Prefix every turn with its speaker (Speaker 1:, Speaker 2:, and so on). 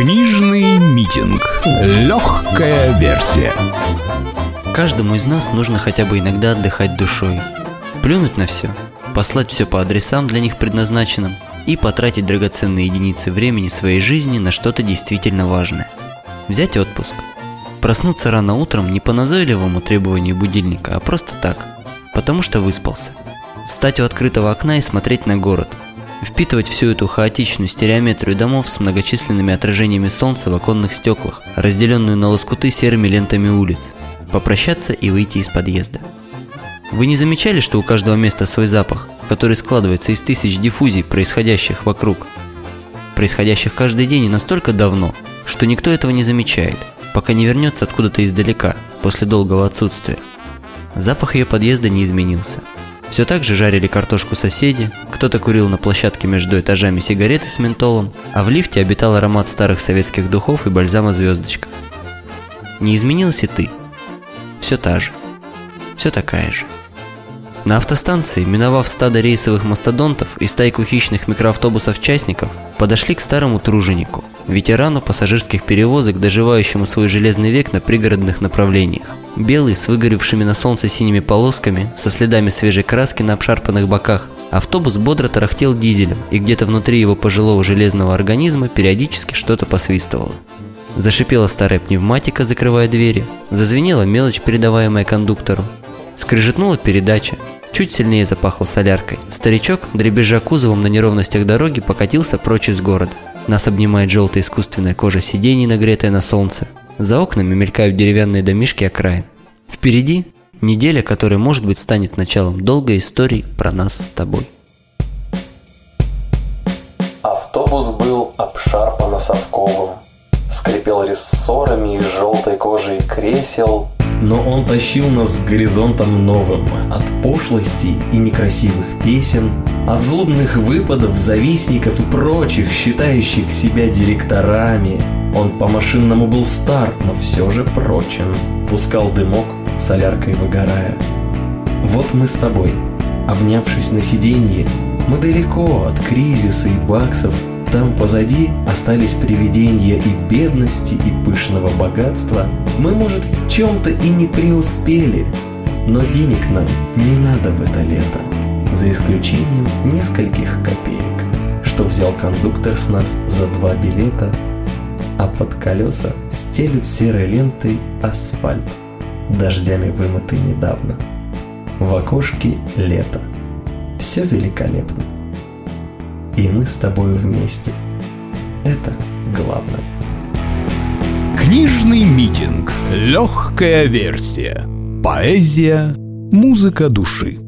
Speaker 1: Книжный митинг. Легкая версия.
Speaker 2: Каждому из нас нужно хотя бы иногда отдыхать душой. Плюнуть на все, послать все по адресам для них предназначенным и потратить драгоценные единицы времени своей жизни на что-то действительно важное. Взять отпуск. Проснуться рано утром не по назойливому требованию будильника, а просто так, потому что выспался. Встать у открытого окна и смотреть на город – впитывать всю эту хаотичную стереометрию домов с многочисленными отражениями солнца в оконных стеклах, разделенную на лоскуты серыми лентами улиц, попрощаться и выйти из подъезда. Вы не замечали, что у каждого места свой запах, который складывается из тысяч диффузий, происходящих вокруг? Происходящих каждый день и настолько давно, что никто этого не замечает, пока не вернется откуда-то издалека, после долгого отсутствия. Запах ее подъезда не изменился – все так же жарили картошку соседи, кто-то курил на площадке между этажами сигареты с ментолом, а в лифте обитал аромат старых советских духов и бальзама «Звездочка». Не изменилась и ты. Все та же. Все такая же. На автостанции, миновав стадо рейсовых мастодонтов и стайку хищных микроавтобусов-частников, подошли к старому труженику, ветерану пассажирских перевозок, доживающему свой железный век на пригородных направлениях. Белый, с выгоревшими на солнце синими полосками, со следами свежей краски на обшарпанных боках, автобус бодро тарахтел дизелем, и где-то внутри его пожилого железного организма периодически что-то посвистывало. Зашипела старая пневматика, закрывая двери, зазвенела мелочь, передаваемая кондуктору, скрежетнула передача, чуть сильнее запахло соляркой. Старичок, дребезжа кузовом на неровностях дороги, покатился прочь из города. Нас обнимает желтая искусственная кожа сидений, нагретая на солнце. За окнами мелькают деревянные домишки окраин. Впереди неделя, которая, может быть, станет началом долгой истории про нас с тобой.
Speaker 3: Автобус был обшарпан совковым, скрипел рессорами из желтой кожи кресел,
Speaker 4: но он тащил нас к горизонтам новым, от пошлости и некрасивых песен, от злобных выпадов завистников и прочих, считающих себя директорами. Он по-машинному был стар, но все же прочен. Пускал дымок, соляркой выгорая. Вот мы с тобой, обнявшись на сиденье, мы далеко от кризиса и баксов, там позади остались привидения и бедности, и пышного богатства. Мы, может, в чем-то и не преуспели, но денег нам не надо в это лето, за исключением нескольких копеек, что взял кондуктор с нас за два билета, а под колеса стелит серой лентой асфальт, дождями вымытый недавно. В окошке лето. Все великолепно и мы с тобой вместе. Это главное.
Speaker 1: Книжный митинг. Легкая версия. Поэзия. Музыка души.